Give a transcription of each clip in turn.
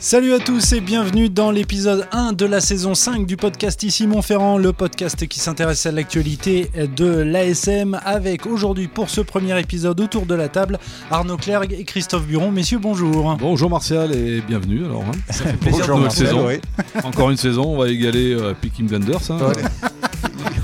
Salut à tous et bienvenue dans l'épisode 1 de la saison 5 du podcast Ici Montferrand, le podcast qui s'intéresse à l'actualité de l'ASM avec aujourd'hui pour ce premier épisode autour de la table Arnaud Clergue et Christophe Buron. Messieurs, bonjour. Bonjour Martial et bienvenue alors. hein. Ça fait plaisir Bonjour Martial, oui. Encore une saison, on va égaler euh, hein.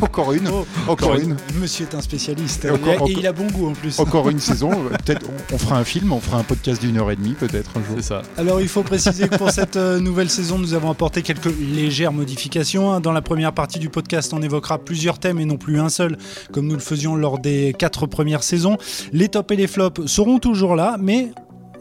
Encore une, Oh, encore une, Monsieur est un spécialiste Et encore- et il a bon goût en plus. encore une saison. Peut-être on, on fera un film, on fera un podcast d'une heure et demie peut-être un jour. C'est ça. Alors il faut préciser que pour cette euh, nouvelle saison, nous avons apporté quelques légères modifications. hein. Dans la première partie du podcast, on évoquera plusieurs thèmes et non plus un seul, comme nous le faisions lors des quatre premières saisons. Les tops et les flops seront toujours là, mais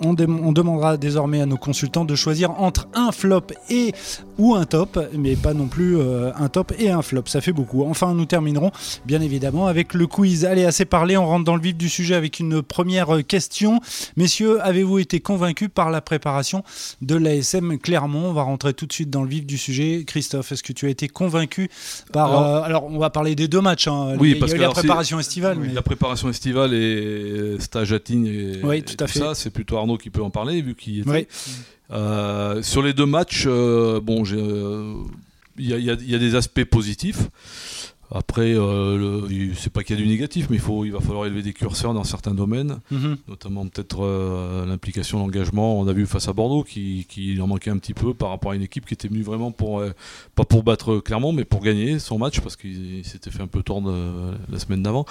on, demandera désormais à nos consultants de choisir entre un flop et ou un top, mais pas non plus euh, un top et un flop, ça fait beaucoup. Enfin, nous terminerons bien évidemment avec le quiz. Allez, assez parlé, on rentre dans le vif du sujet avec une première euh, question. Messieurs, avez-vous été convaincus par la préparation de l'ASM Clermont? On va rentrer tout de suite dans le vif du sujet. Christophe, est-ce que tu as été convaincu par... Alors- euh, alors, on va parler des deux matchs. hein. Oui, Il y a parce eu que la préparation estivale. mais- La préparation estivale et stage à Tignes et, Oui, et tout à fait. ça, c'est plutôt Arnaud qui peut en parler vu qu'il était. Oui. Euh, sur les deux matchs, euh, bon, euh, y, y il y a des aspects positifs. Après, euh, c'est pas qu'il y a du négatif, mais il, faut, il va falloir élever des curseurs dans certains domaines. Mhm. notamment peut-être euh, l'implication, l'engagement. On a vu face à Bordeaux qui, qui en manquait un petit peu par rapport à une équipe qui était venue vraiment pour euh, pas pour battre Clermont, mais pour gagner son match parce qu'il il s'était fait un peu tordre euh, la semaine d'avant.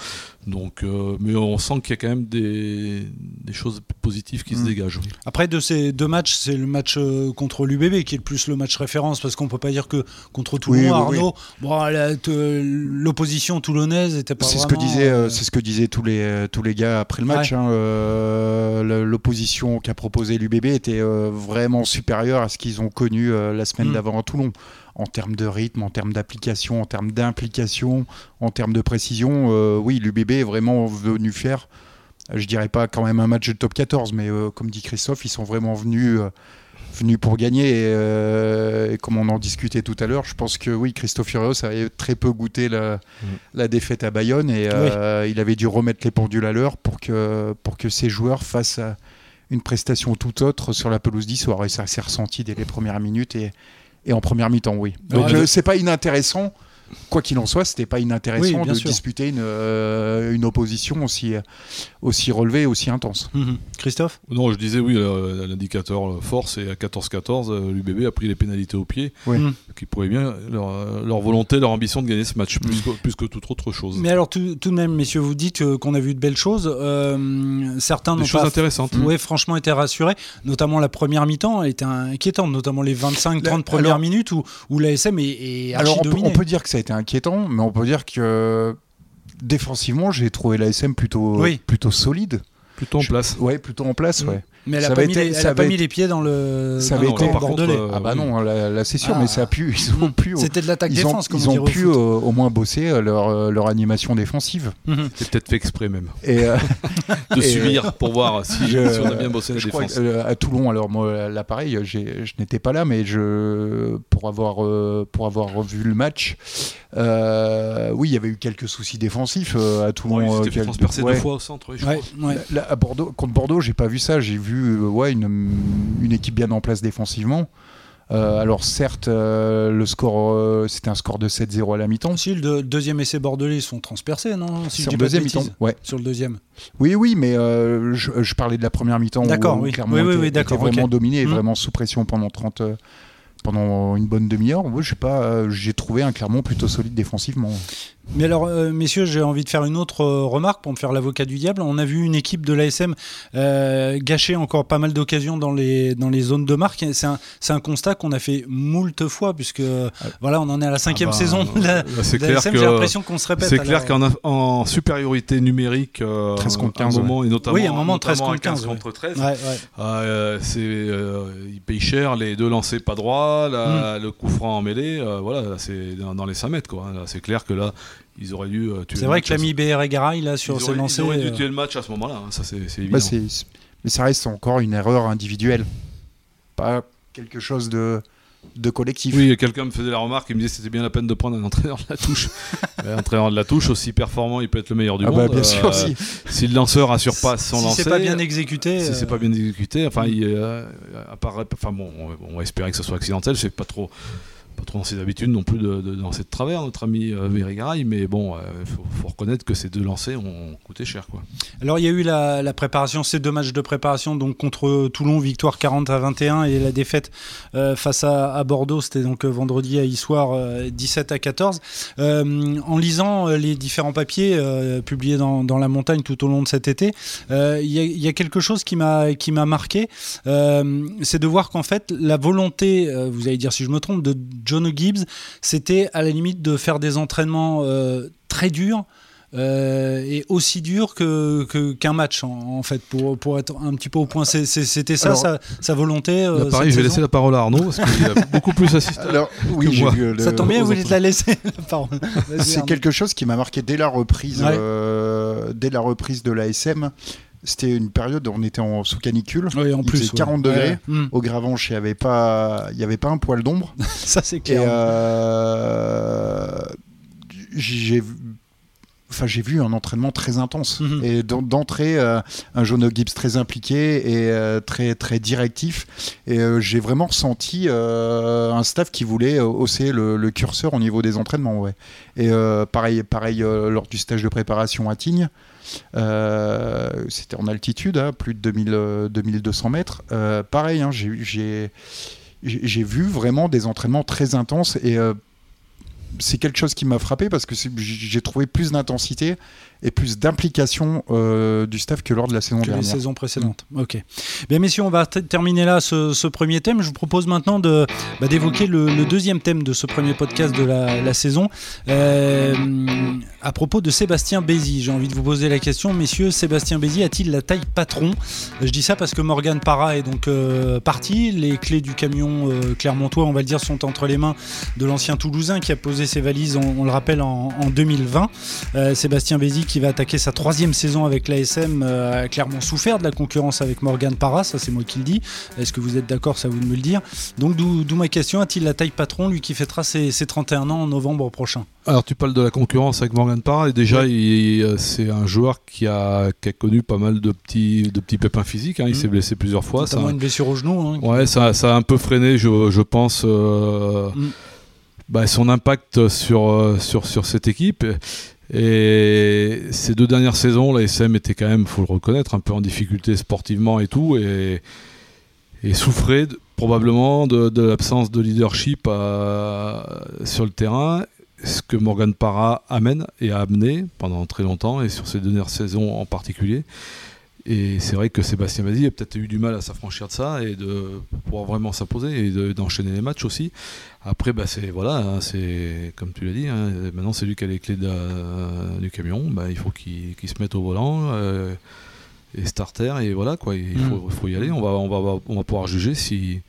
Donc, euh, mais on sent qu'il y a quand même des, des choses positives qui se Mm. dégagent. Après, de ces deux matchs, c'est le match euh, contre l'UBB qui est le plus le match référence parce qu'on peut pas dire que contre Toulon, Oui, oui, Arnaud, bon, la- te- l'opposition toulonnaise était pas C'est ce que disaient, euh, euh, c'est ce que disaient tous les euh, tous les gars après le match. Ouais. hein, euh, L'opposition qu'a proposé l'UBB était vraiment supérieure à ce qu'ils ont connu la semaine Mm. d'avant à Toulon. En termes de rythme, en termes d'application, en termes d'implication, en termes de précision, oui, l'UBB est vraiment venu faire, je dirais pas quand même un match de top 14, mais euh, comme dit Christophe, ils sont vraiment venus, euh, venus pour gagner. Et, euh, et comme on en discutait tout à l'heure, je pense que oui, Christophe Furios avait très peu goûté la, la défaite à Bayonne et il avait dû remettre les pendules à l'heure pour que, pour que ses joueurs fassent une prestation tout autre sur la pelouse d'Issoire. Et ça s'est ressenti dès les premières minutes et, et en première mi-temps, oui. Donc Ouais. c'est pas inintéressant. Quoi qu'il en soit, c'était pas Oui, inintéressant de sûr. disputer une, euh, une opposition aussi, aussi relevée, aussi intense. Mhm. Christophe? Non, je disais oui, euh, l'indicateur euh, fort, c'est à 14-14, euh, l'UBB a pris les pénalités au pied, Oui. Mhm. qui prouvait bien leur, euh, leur volonté, leur ambition de gagner ce match, plus, que, plus que toute autre chose. Mais alors, tout, tout de même, messieurs, vous dites euh, qu'on a vu de belles choses. Euh, certains Des n'ont choses pas intéressantes. ouais, franchement été rassurés, notamment la première mi-temps elle était inquiétante, notamment les 25-30 La- premières alors- minutes où, où l'ASM est, est archi Alors on peut, on peut dire que ça a été inquiétant, mais on peut dire que défensivement, j'ai trouvé l'ASM plutôt, Oui. plutôt solide. Plutôt en Je- place. Ouais, plutôt en place, Mm. ouais. Mais elle ça a pas, mis, été- les, elle a pas mis les pieds dans le, Ça avait été- bordelais. contre, euh, Ah bah oui. non, là, là, c'est sûr, Ah. mais ça a pu, ils ont pu, C'était de l'attaque défense, comme ils on ont au pu euh, au moins bosser euh, leur, euh, leur animation défensive. Mhm. C'est peut-être fait exprès même. Et euh, De Et, subir pour voir si, je- si on a bien bossé la défense. que, euh, à Toulon, alors moi, là pareil, je n'étais pas là, mais je, pour avoir euh, pour avoir revu le match, euh, oui, il y avait eu quelques soucis défensifs euh, à Toulon. Euh, quel- transpercer ouais. deux fois au centre. oui, je Ouais, crois. ouais. Là, à Bordeaux, contre Bordeaux, j'ai pas vu ça. J'ai vu euh, ouais, une, une équipe bien en place défensivement. Euh, alors certes, euh, le score, euh, c'était un score de 7-0 à la mi-temps. Si, le deux- deuxième essai bordelais, ils sont transpercés, non si Sur le deuxième mi-temps, ouais. Sur le deuxième. Oui, oui, mais je, je parlais de la première mi-temps. où, D'accord, où oui. Clermont Oui, oui, était vraiment dominé et Mhm. vraiment sous pression pendant 30, euh, pendant une bonne demi-heure. Sais pas, j'ai trouvé un Clermont plutôt solide défensivement. Mais alors, euh, messieurs, j'ai envie de faire une autre euh, remarque pour me faire l'avocat du diable. On a vu une équipe de l'ASM euh, gâcher encore pas mal d'occasions dans les, dans les zones de marque. C'est un, c'est un constat qu'on a fait moult fois, puisque voilà, on en est à la cinquième Ah bah, saison de la- clair l'ASM. J'ai l'impression qu'on se répète. C'est clair qu'en en supériorité numérique, euh, 13 contre à un 15, moment, et notamment, Oui, à un moment, 13 notamment à contre 15, contre 13, Ouais, ouais. ah, euh, c'est, euh, ils payent cher, les deux lancers pas droits, la- le coup franc en mêlée, euh, voilà, là, c'est dans, dans les 5 mètres. Quoi, c'est clair que là, ils auraient dû euh, tuer C'est vrai que l'ami BR et Garay, là, ce- sur ses auraient, ils auraient dû euh, tuer le match à ce moment-là, hein, ça c'est, évident. Bah, mais ça reste encore une erreur individuelle. Pas quelque chose de, de collectif. Oui, quelqu'un me faisait la remarque, il me disait que c'était bien la peine de prendre un entraîneur de la touche. un entraîneur de la touche, aussi performant, il peut être le meilleur du Ah monde. bah, bien sûr, Euh, si. Si le lanceur assure pas son si lancer, c'est pas bien exécuté. si euh, c'est pas bien exécuté, enfin, il, euh, apparaît- enfin bon, on, on va espérer que ce soit accidentel, c'est pas trop. Pas trop dans ses habitudes non plus de, de lancer de travers, notre ami euh, mais bon, il faut, faut reconnaître que ces deux lancers ont coûté cher. Quoi. Alors il y a eu la, préparation, ces deux matchs de préparation, donc contre Toulon, victoire 40 à 21 et la défaite euh, face à, Bordeaux, c'était donc euh, vendredi à Issoire euh, 17 à 14. Euh, en lisant euh, les différents papiers euh, publiés dans, la montagne tout au long de cet été, euh, il y, y a quelque chose qui m'a marqué, euh, c'est de voir qu'en fait la volonté, euh, vous allez dire si je me trompe, de John Gibbs, c'était à la limite de faire des entraînements euh, très durs. euh, et aussi durs que que- qu'un match en, en fait pour, pour être un petit peu au point c'était ça Alors, sa, sa volonté euh, Là, pareil, je vais saison laisser la parole à Arnaud, parce qu'il a beaucoup plus assisté. Alors, oui, que moi. vu le- ça tombe bien vous voulez te la laisser la parole C'est quelque chose qui m'a marqué dès la reprise, Ouais. euh, dès la reprise de l'ASM. C'était une période où on était en sous canicule. Oui, en il plus faisait ouais. 40 degrés. Ouais. Hmm. Au Gravenche, il n'y avait pas, il y avait pas un poil d'ombre. ça c'est Et clair euh, j'ai Enfin, j'ai vu un entraînement très intense Mhm. et d'en- d'entrée euh, un Jono Gibbs très impliqué et euh, très très directif et euh, j'ai vraiment ressenti un staff qui voulait hausser le, le curseur au niveau des entraînements ouais. et pareil pareil lors du stage de préparation à Tignes c'était en altitude hein, plus de 2000, euh, 2200 mètres pareil hein, j'ai j'ai vu vraiment des entraînements très intenses et c'est quelque chose qui m'a frappé parce que j'ai trouvé plus d'intensité et plus d'implication euh, du staff que lors de la saison que les dernière. saisons précédentes. Ok. Bien, messieurs, on va terminer là ce, ce premier thème. Je vous propose maintenant de bah, d'évoquer le, le deuxième thème de ce premier podcast de la, la saison. Euh, à propos de Sébastien Bézi, j'ai envie de vous poser la question, messieurs, Sébastien Bézi a-t-il la taille patron? Je dis ça parce que Morgan Parra est donc euh, parti. Les clés du camion euh, Clermontois, on va le dire, sont entre les mains de l'ancien Toulousain qui a posé ses valises, on, on le rappelle, en, en 2020. Euh, Sébastien Bézi qui va attaquer sa troisième saison avec l'ASM euh, a clairement souffert de la concurrence avec Morgan Parra, ça c'est moi qui le dis. Est-ce que vous êtes d'accord à vous de me le dire? Donc d'où ma question, a-t-il la taille patron, lui qui fêtera ses, ses 31 ans en novembre prochain? Alors tu parles de la concurrence avec Morgan Parra et déjà euh, c'est un joueur qui a, qui a connu pas mal de petits, de petits pépins physiques. hein. Il Mhm. s'est blessé plusieurs fois. Ça, une blessure au genou. hein. ouais, ça, ça a un peu freiné, je, je pense, euh, Mhm. bah, son impact sur, sur, sur cette équipe. Et ces deux dernières saisons, la SM était quand même, faut le reconnaître, un peu en difficulté sportivement et tout, et, souffrait probablement de, l'absence de leadership sur le terrain, ce que Morgan Parra amène et a amené pendant très longtemps, et sur ces deux dernières saisons en particulier. Et c'est vrai que Sébastien Bazzi a peut-être eu du mal à s'affranchir de ça et de pouvoir vraiment s'imposer et de- d'enchaîner les matchs aussi. Après, bah, c'est voilà, hein, c'est comme tu l'as dit. hein, maintenant, c'est lui qui a les clés de- du camion. Bah, il faut qu'il se mette au volant euh, et starter et voilà quoi. Il Mm. faut, faut y aller. On va, on va, on va pouvoir juger si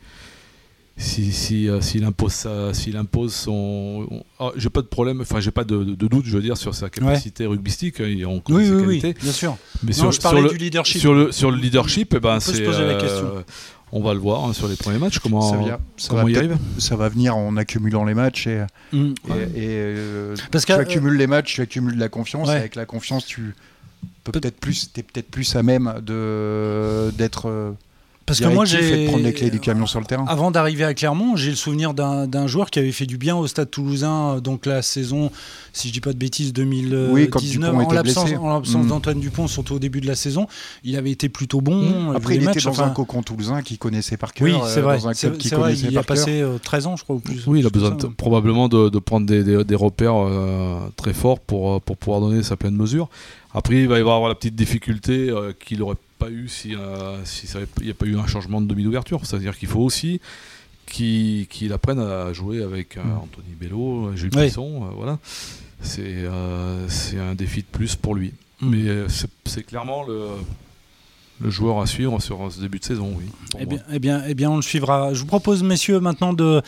si si, euh, s'il impose sa- s'il impose son on- ah, j'ai pas de problème enfin j'ai pas de, doute je veux dire sur sa capacité rugbystique hein, il- on connaît Oui, ses oui, oui, bien sûr. mais Non, sur, je parlais sur le, du leadership. sur le sur le leadership eh ben On peut se c'est poser la euh, question. on va le voir hein, sur les premiers matchs comment ça, vient- ça comment va il peut-être- arrive ça va venir en accumulant les matchs et, Mm. et- et, euh, Parce tu que, accumules les matchs, tu accumules de la confiance. Ouais. Et avec la confiance, tu peux peut-être plus, t'es peut-être plus à même de d'être euh, Parce que moi, de j'ai. prendre les clés du camion sur le terrain. Avant d'arriver à Clermont, j'ai le souvenir d'un joueur qui avait fait du bien au Stade Toulousain, euh, donc la saison, si je dis pas de bêtises, 2019, Oui, quand Dupont en était l'absence Mm. d'Antoine Dupont, surtout au début de la saison, il avait été plutôt bon. Mm. Après, les il était matchs, dans enfin, un cocon toulousain qu'il connaissait par cœur. Oui, euh, c'est vrai. Dans un C'est club c'est vrai, connaissait il a par cœur. passé euh, 13 ans, je crois, ou plus. Oui, il a besoin de- probablement de, de prendre des, des- des repères euh, très forts pour, euh, pour pouvoir donner sa pleine mesure. Après, il va y avoir la petite difficulté euh, qu'il n'aurait pas eu si, euh, si n'y a pas eu un changement de demi d'ouverture. C'est-à-dire qu'il faut aussi qu'il apprenne à jouer avec euh, Mm. Anthony Bello, Jules Oui. Pisson. euh, voilà. C'est euh, un défi de plus pour lui. Mm. Mais euh, c'est clairement le, le joueur à suivre sur ce début de saison, oui. Eh bien, eh, bien, eh bien, on le suivra. Je vous propose, messieurs, maintenant de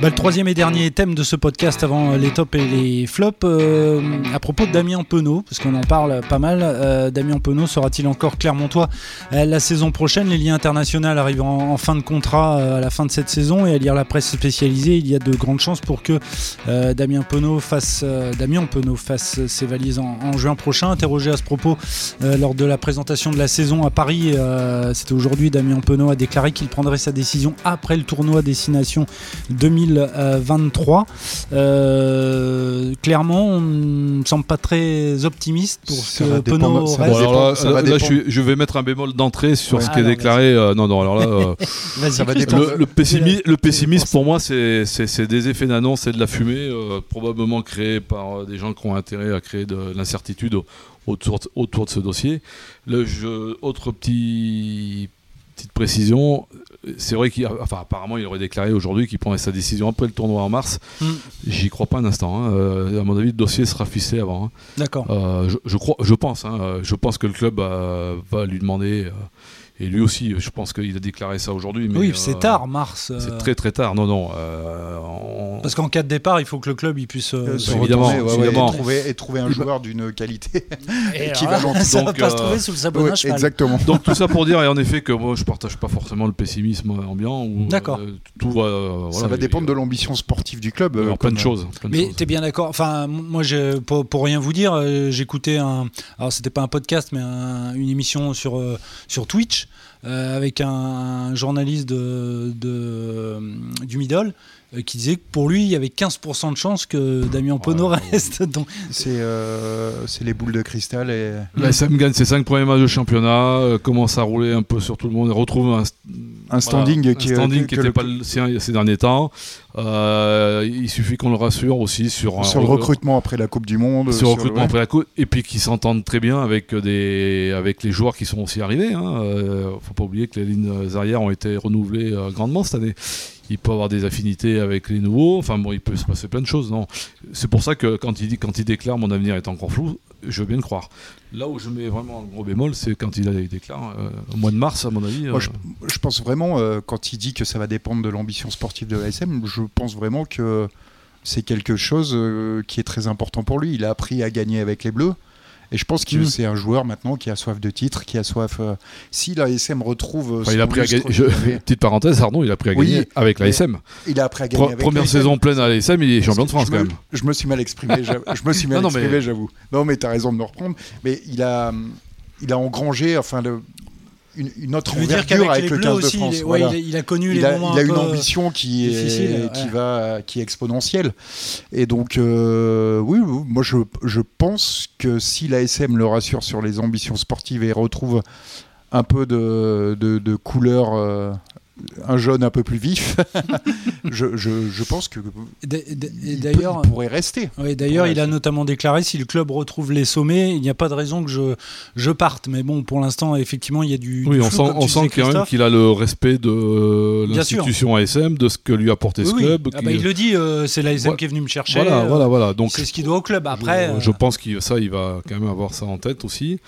bah, le troisième et dernier thème de ce podcast avant les tops et les flops. Euh, à propos de Damien Penaud, parce qu'on en parle pas mal. Euh, Damien Penaud sera-t-il encore Clermontois euh, la saison prochaine? Les liens internationaux arrivent en, fin de contrat à la fin de cette saison et à lire la presse spécialisée, il y a de grandes chances pour que Damien Penaud fasse, Damien Penaud fasse ses valises en, en, juin prochain. Interrogé à ce propos lors de la présentation de la saison à Paris euh, c'était aujourd'hui, Damien Penaud a déclaré qu'il prendrait sa décision après le tournoi Destination 2023. Euh, clairement, on ne semble pas très optimiste pour ce que Penaud reste. je, vais mettre un bémol d'entrée sur ce qui est déclaré. Euh, non, non, alors là, ça va le, le, pessimisme, le pessimisme pour moi, c'est des effets d'annonce, c'est de la fumée, probablement créée par des gens qui ont intérêt à créer de l'incertitude autour, autour de ce dossier. Le jeu, autre petit, petite précision, c'est vrai qu'apparemment il aurait déclaré aujourd'hui qu'il prendrait sa décision après le tournoi en mars. Mm. J'y crois pas un instant. Hein. Euh, à mon avis, le dossier sera ficelé avant. Hein. D'accord. Euh, je, crois, je pense. Hein. je pense que le club euh, va lui demander et lui aussi, je pense qu'il a déclaré ça aujourd'hui. Oui, c'est euh, tard, mars. C'est euh. très très tard. Non, non. Euh, Parce qu'en cas de départ, il faut que le club il puisse se évidemment, évidemment. Et, trouver, un joueur d'une qualité équivalente. ça Donc, va pas se trouver sous le sabonnage. exactement. Donc tout ça pour dire, et en effet, que moi je partage pas forcément le pessimisme ambiant. D'accord. tout va. ça va dépendre de l'ambition sportive du club. plein de choses. Mais tu es bien d'accord. Enfin, moi, pour, pour, rien vous dire, j'écoutais un. Alors c'était pas un podcast, mais une émission sur sur Twitch. Euh, avec un, journaliste de, du Middle qui disait que pour lui, il y avait 15% de chance que Damien Penaud reste. Euh, c'est les boules de cristal. Et... La SM gagne ses 5 premiers matchs de championnat, commence à rouler un peu sur tout le monde, retrouve un, un standing qui n'était pas le sien ces derniers temps. il suffit qu'on le rassure aussi sur, sur le recrutement après la Coupe du Monde. Sur, le recrutement après la Coupe, et puis qu'ils s'entendent très bien avec, des, avec les joueurs qui sont aussi arrivés. Hein. faut pas oublier que les lignes arrières ont été renouvelées grandement cette année il peut avoir des affinités avec les nouveaux. Enfin bon, il peut se passer plein de choses. Non, c'est pour ça que quand il dit, quand il déclare mon avenir est encore flou, je veux bien le croire. Là où je mets vraiment un gros bémol, c'est quand il, déclare euh, au mois de mars, à mon avis. Moi, je, euh, pense vraiment euh, quand il dit que ça va dépendre de l'ambition sportive de l'ASM, je pense vraiment que c'est quelque chose qui est très important pour lui. Il a appris à gagner avec les Bleus. Et je pense que mm. c'est un joueur maintenant qui a soif de titre, qui a soif. Euh, si l'ASM retrouve. il a pris à gagner. Petite parencesse, Arnaud, il a appris à gagner avec l'ASM. Il a appris à gagner. Première saison pleine à l'ASM, il est champion de France quand même. Je me suis mal exprimé, je me suis mal exprimé, j'avoue. Non, mais tu as raison de me reprendre. Mais il a, il a engrangé, enfin, le, une, autre envergure avec, le 15 de France. Il, a, connu il les a, Il a une ambition qui est, qui va, qui est exponentielle. Et donc, euh, oui, moi je, je pense que si l'ASM le rassure sur les ambitions sportives et retrouve un peu de, de, de couleur euh, un jaune un peu plus vif, je, je, pense que d'ailleurs pourrait rester. Oui, d'ailleurs, il a notamment déclaré si le club retrouve les sommets, il n'y a pas de raison que je, je parte. Mais bon, pour l'instant, effectivement, il y a du. Oui, on sent, on sent quand même qu'il a le respect de l'institution ASM, de ce que lui a apporté ce club. Ah bah, il le dit, euh, c'est l'ASM qui est venu me chercher. Voilà, voilà, voilà. Donc c'est ce qu'il doit au club. Après, je, je pense que ça, il va quand même avoir ça en tête aussi.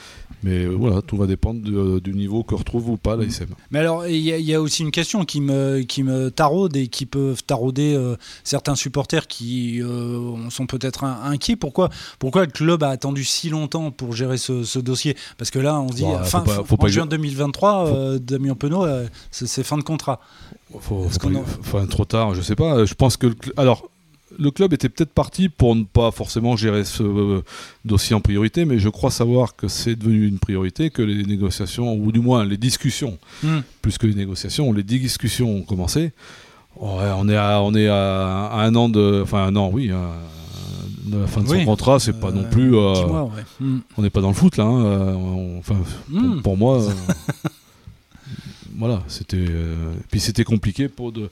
Mais euh, voilà, tout va dépendre euh, du niveau que retrouve ou pas l'ASM. Mais alors, il y, a aussi une question qui me, qui me taraude et qui peuvent tarauder euh, certains supporters qui sont peut-être inquiets. Pourquoi, pourquoi le club a attendu si longtemps pour gérer ce, dossier? Parce que là, on se dit, fin, faut pas, en juin 2023, Damien Penaud, c'est fin de contrat. Faut, faut, trop tard, je sais pas. Je pense que. alors, le club était peut-être parti pour ne pas forcément gérer ce euh, dossier en priorité, mais je crois savoir que c'est devenu une priorité, que les négociations, ou du moins les discussions, hmm. plus que les négociations, les discussions ont commencé. on est à, on est à, un an de, enfin un an, oui, de la fin de son contrat, c'est pas non euh, plus. Euh, hmm. On n'est pas dans le foot là. Hein, enfin, hmm. pour, moi. voilà, c'était. Euh, puis c'était compliqué pour de.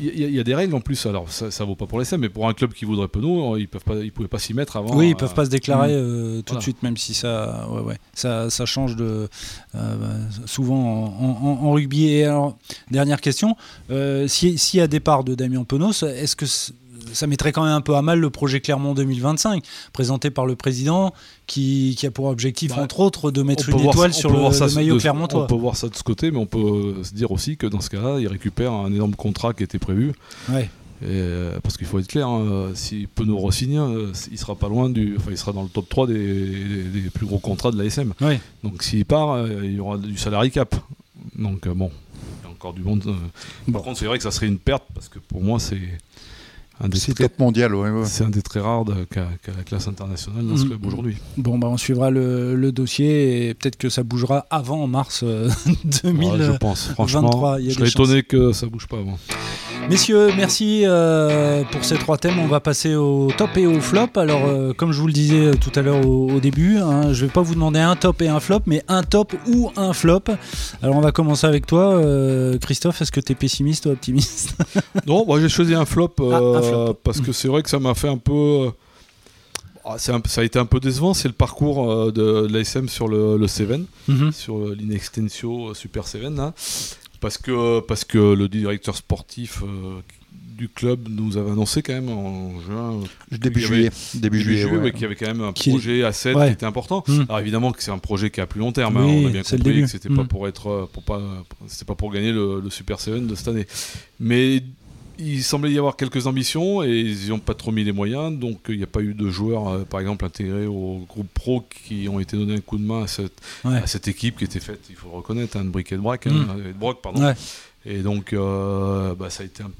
Il y, a des règles en plus. Alors ça, ça vaut pas pour les SEM, mais pour un club qui voudrait Penaud, ils peuvent pas, ils pouvaient pas s'y mettre avant. Oui, ils peuvent pas se déclarer mm. euh, tout de suite, même si ça, ouais, ouais, ça, ça change de euh, souvent en, rugby. Et alors, dernière question, s'il y a départ de Damien Penaud, est-ce que ça mettrait quand même un peu à mal le projet Clermont 2025, présenté par le président, qui, qui a pour objectif, Bah, entre autres, de mettre une étoile ça- sur le, maillot de- clermontois. On peut voir ça de ce côté, mais on peut se dire aussi que dans ce cas-là, il récupère un énorme contrat qui était prévu. Ouais. Et, euh, parce qu'il faut être clair, hein, s'il peut nous re-signer, euh, il sera pas loin du, enfin, il sera dans le top 3 des, des- des plus gros contrats de l'ASM. Ouais. Donc s'il part, euh, il y aura du salary cap. Donc euh, bon, il y a encore du monde. euh. Bon. Par contre, c'est vrai que ça serait une perte parce que pour moi, c'est un des C'est très, top mondial, ouais, ouais. c'est un des très rares de- qu'a qu'a la classe internationale dans ce Mhm. club aujourd'hui. Bon, bah, on suivra le, le dossier et peut-être que ça bougera avant mars euh, 2000. Ouais, je pense, franchement, 23, il y a je des serais étonné que ça bouge pas avant. Messieurs, merci euh, pour ces trois thèmes. On va passer au top et au flop. Alors, euh, comme je vous le disais euh, tout à l'heure au, au début, hein, je vais pas vous demander un top et un flop, mais un top ou un flop. Alors, on va commencer avec toi, euh, Christophe. Est-ce que tu es pessimiste ou optimiste Non, moi j'ai choisi un flop, Ah, un flop. parce que c'est vrai que ça m'a fait un peu. ah, un- ça a été un peu décevant, c'est le parcours euh, de l'ASM sur le, le Seven, Mhm. sur l'Inextensio Super Seven, là. Parce que, parce que le directeur sportif euh, du club nous avait annoncé quand même en juin, Début Il y avait- juillet. Début juillet, ouais. ouais, qu'il y avait quand même un Qui- projet à 7 Ouais. qui était important. Mhm. Alors évidemment que c'est un projet qui a plus long terme, hein, on a bien compris début. que c'était pas Mhm. pour être, pour pas, c'était pas pour gagner le, le Super Seven de cette année. Mais il semblait y avoir quelques ambitions et ils n'ont pas trop mis les moyens, donc il n'y a pas eu de joueurs, euh, par exemple, intégrés au groupe pro qui ont été donnés un coup de main à cette, Ouais. à cette équipe qui était faite, il faut le reconnaître, hein, de briques et de brac, hein, et de broc, pardon. Ouais. Et donc, euh, bah, ça a été un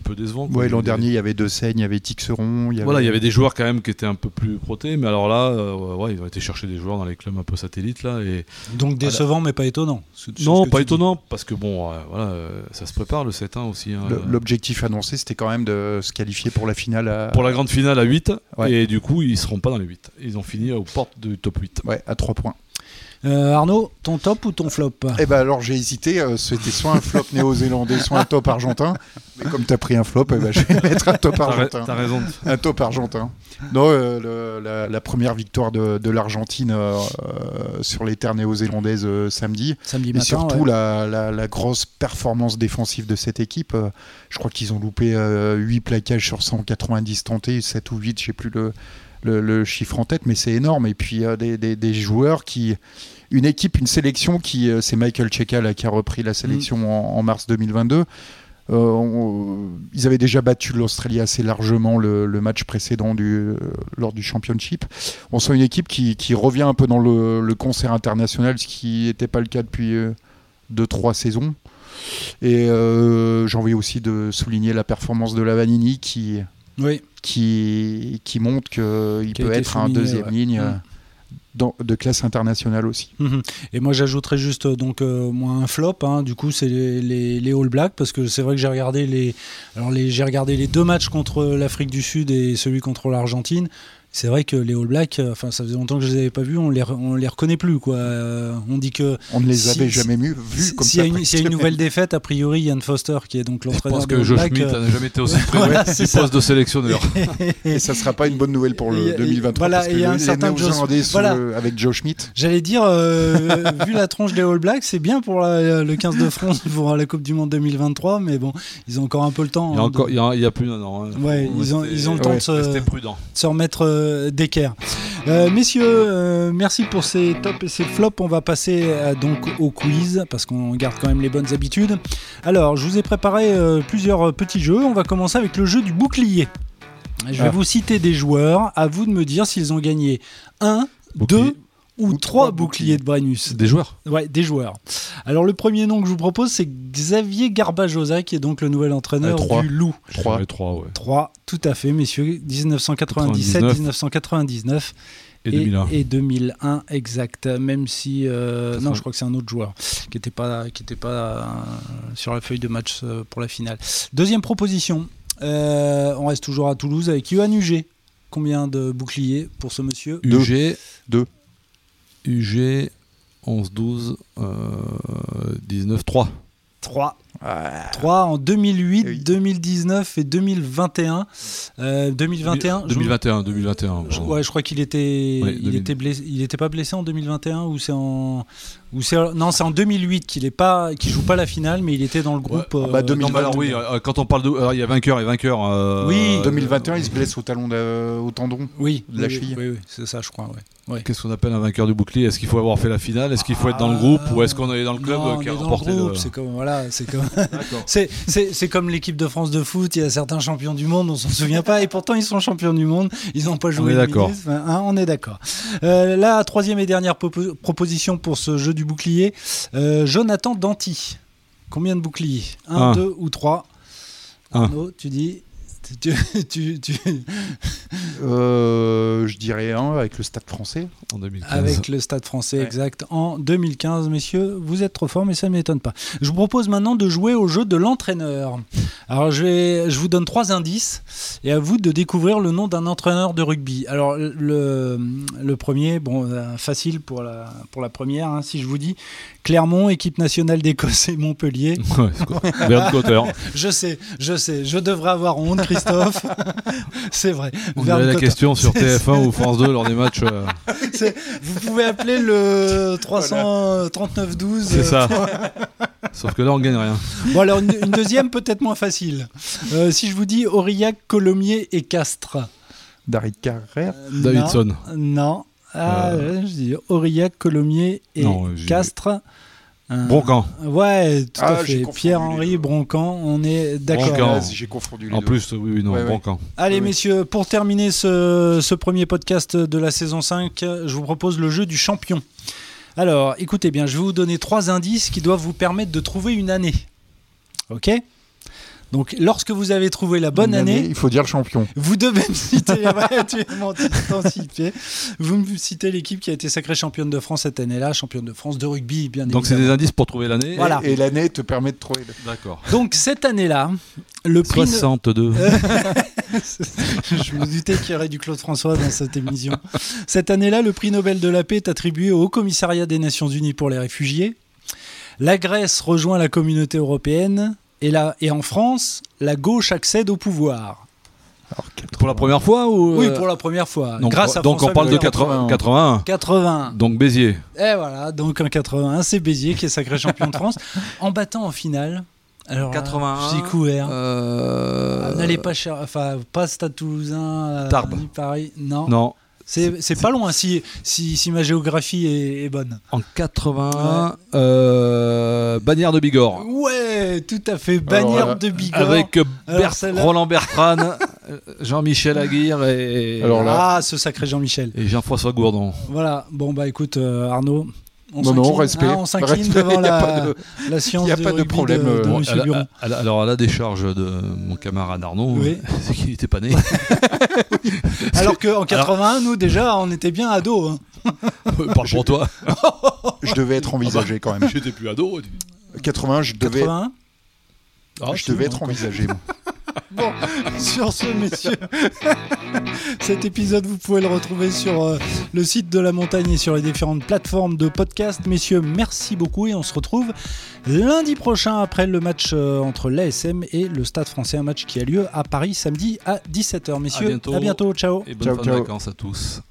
petit peu décevant. Ouais, l'an Il y avait- dernier, il y avait De Seigne, il y avait Tixeron. Il y avait... voilà, il y avait des joueurs quand même qui étaient un peu plus protés, mais alors là, euh, ouais, ils ont été chercher des joueurs dans les clubs un peu satellites là. Et Donc décevant, mais pas étonnant. Non, pas dis. étonnant, parce que bon, euh, voilà, euh, ça se prépare le 7-1 aussi. hein. L'objectif annoncé, c'était quand même de se qualifier pour la finale à, Pour la grande finale à 8, Ouais. et du coup, ils seront pas dans les 8. Ils ont fini aux portes du top 8. ouais, à 3 points. Euh, Arnaud, ton top ou ton flop Eh ben alors j'ai hésité, euh, c'était soit un flop néo-zélandais, soit un top argentin. Mais comme tu as pris un flop, eh ben, je vais mettre un top argentin. t'as raison. Un top argentin. Non, euh, le- la, la première victoire de, de l'Argentine euh, euh, sur les terres néo-zélandaises euh, samedi. Samedi Et surtout ouais. la, la- la grosse performance défensive de cette équipe. Euh, je crois qu'ils ont loupé euh, 8 plaquages sur 190 tentés, 7 ou 8, je sais plus le, le- le chiffre en tête, mais c'est énorme. Et puis euh, des, des- des joueurs qui... Une équipe, une sélection qui... euh, c'est Michael Cheka là, qui a repris la sélection Mm. en, en mars 2022. Euh, on- ils avaient déjà battu l'Australie assez largement le, le match précédent du, euh, lors du championship. On sent une équipe qui, qui revient un peu dans le, le concert international, ce qui n'était pas le cas depuis 2-3 saisons. Et j'ai envie aussi de souligner la performance de Lavanini qui, Oui. qui, qui montre qu'il peut être un deuxième ouais. ligne euh, dans- de classe internationale aussi. Mhm. Et moi j'ajouterais juste euh, donc euh, moi un flop hein, du coup c'est les, les, les All Blacks parce que c'est vrai que j'ai regardé les alors les j'ai regardé les deux matchs contre l'Afrique du Sud et celui contre l'Argentine c'est vrai que les All Blacks euh, enfin ça faisait longtemps que je les avais pas vus on les on les reconnaît plus quoi Euh, on dit que On ne les Si- avait jamais vus vus si- comme s'il y, ça. a une- s'il y a une presque. nouvelle défaite a priori Ian Foster qui est donc Je l'entraîneur pense des que All Josh euh, n'a jamais été aussi près Voilà, du poste de sélectionneur. Et ça sera pas une bonne nouvelle pour le a- 2023 voilà, parce que il y a un les certain sous voilà. le- avec Joe Schmidt. J'allais dire, euh, vu la tronche des All Blacks, c'est bien pour la- le 15 de France pour la Coupe du Monde 2023, mais bon, ils ont encore un peu le temps. Il y a, hein, encore, de- il y a, il y a plus d'un an. hein. Ouais, ils ont- rester- ils ont le temps de se- remettre euh, euh, d'équerre. Euh, messieurs, euh, merci pour ces tops et ces flops. On va passer donc au quiz parce qu'on garde quand même les bonnes habitudes. Alors, je vous ai préparé plusieurs petits jeux. On va commencer avec le jeu du bouclier. Je vais ah. vous citer des joueurs. À vous de me dire s'ils ont gagné 1, 2 ou, Ou trois trois boucliers boucliers. de Brennus. Des joueurs. Ouais, des joueurs. Alors le premier nom que je vous propose, c'est Xavier Garbajosa, qui est donc le nouvel entraîneur Euh, trois. du Loup. Trois. Ouais, trois, ouais. 3, tout à fait, messieurs. 1997, 1999 Et 2001. et 2001, exact. Même si, euh, non, je crois que c'est un autre joueur qui n'était pas, qui était pas euh, sur la feuille de match euh, pour la finale. Deuxième proposition. Euh, on reste toujours à Toulouse avec Yohan Huget. Combien de boucliers pour ce monsieur? Deux. UG. Deux. UG 11, 12, euh, 19, 3. 3. 3 en 2008, Oui. 2019 et 2021. Euh, 2021, je- 2021, 2021. je- ouais, je crois qu'il était, Ouais, il 2000. était blessé, il était pas blessé en 2021 ou c'est en, ou c'est non, c'est en 2008 qu'il est pas, qu'il joue pas la finale, mais il était dans le groupe. Ah bah, euh, 2000. Non, alors oui, euh, quand on parle de. alors, il y a vainqueur et vainqueur. euh, Oui. 2021, il se blesse au talon de- au tendon. oui, de la oui, cheville. Oui, oui, c'est ça, je crois. Ouais. Ouais. Qu'est-ce qu'on appelle un vainqueur du bouclier? Est-ce qu'il faut avoir fait la finale? Est-ce qu'il faut être dans le Ah, groupe? Ou est-ce qu'on est dans le club non, euh, on qui a est dans le remporté groupe, le. C'est comme voilà, c'est comme D'accord. c'est c'est c'est comme l'équipe de France de foot. Il y a certains champions du monde, on s'en souvient pas, et pourtant ils sont champions du monde. Ils n'ont pas joué. est le d'accord. milieu. Enfin, hein, on est d'accord. Euh, la troisième et dernière proposition pour ce jeu du bouclier, euh, Jonathan Danty. Combien de boucliers Un, Un. deux ou trois Un. Arnaud, tu dis. Tu, tu- tu- Euh, je dirais un avec le stade français. En 2015. avec le Stade français Ouais. exact en 2015, messieurs. Vous êtes trop forts, mais ça ne m'étonne pas. Je vous propose maintenant de jouer au jeu de l'entraîneur. Alors, je, vais, je vous donne trois indices et à vous de découvrir le nom d'un entraîneur de rugby. Alors, le, le premier, bon, euh, facile pour la, pour la première, hein, si je vous dis Clermont, équipe nationale d'Écosse et Montpellier. Ouais, c'est quoi Bernd Cotter. Je sais, je sais, je devrais avoir honte, Christophe. C'est vrai. On Verne avait la question sur C'est- TF1 ou France 2 lors des matchs. euh, Vous pouvez appeler le 339 12. C'est ça. Sauf que là, on gagne rien. Bon alors une, une deuxième peut-être moins facile. Euh, si je vous dis Aurillac, Colomiers et Castres. David Carrère. Euh, Davidson. Non. non. Ah, Euh. je dis Aurillac, Colomiers et Non, Castres. Euh, Broncan. Ouais, tout Ah, à j'ai fait. confondu Pierre-Henri les deux. Broncan, on est d'accord. Broncan. Ah, J'ai confondu les En deux. plus, oui, oui, non, Ouais, ouais. Broncan. Allez oui. messieurs, pour terminer ce, ce premier podcast de la saison 5, je vous propose le jeu du champion. Alors, écoutez bien, je vais vous donner trois indices qui doivent vous permettre de trouver une année. Ok? Donc, lorsque vous avez trouvé la bonne année, Il faut dire le champion. vous devez me citer, ouais, tu vous me citez l'équipe qui a été sacrée championne de France cette année-là, championne de France de rugby, bien Donc, c'est des indices pour trouver l'année. Voilà. Et l'année te permet de trouver. le- D'accord. Donc, cette année-là, le prix... ne- 62. Je me doutais qu'il y aurait du Claude François dans cette émission. Cette année-là, le prix Nobel de la paix est attribué au Haut Commissariat des Nations Unies pour les réfugiés. La Grèce rejoint la communauté européenne. Et, là, et en France, la gauche accède au pouvoir. Alors, 80. Pour la première fois ou Oui, euh, pour la première fois. Donc, grâce à donc on parle de Mitterrand. 80, 81. 81. Donc Béziers. Et voilà, donc en 81, c'est Béziers qui est sacré champion de France, en battant en finale. Alors, là, 81, je dis couvert. Euh, Ah, N'allez pas cher, enfin pas Stade Toulousain, euh, Tarbes. ni Paris, non. Non. C'est pas loin si, si, si ma géographie est, est bonne. En 81, euh, Bagnères de Bigorre. Ouais, tout à fait. Bannière de Bigorre. Avec euh, Bert- Roland Bertrand, euh, Jean-Michel Aguirre et, Alors là- Ah, ce sacré Jean-Michel. et Jean-François Gourdon. Voilà. Bon bah écoute euh, Arnaud. On Non, non, respect. hein, on s'incline devant a la, pas de- la science y a du pas de problème, de, de euh, Bon, Monsieur à la- Buron. à la- alors à la décharge de mon camarade Arnaud, Oui. c'est qu'il n'était pas né. Alors qu'en 81, nous déjà, on était bien ados. hein. Parle pour toi. Je devais être envisagé quand même. J'étais plus ado. 80, je devais, 81 Ah, je devais être envisagé. Bon, sur ce, messieurs, cet épisode, vous pouvez le retrouver sur euh, le site de la montagne et sur les différentes plateformes de podcast. Messieurs, merci beaucoup et on se retrouve lundi prochain après le match euh, entre l'ASM et le Stade français, un match qui a lieu à Paris samedi à 17h. Messieurs, bientôt. à bientôt ciao. Et bonne Ciao, fin ciao. de vacances à tous.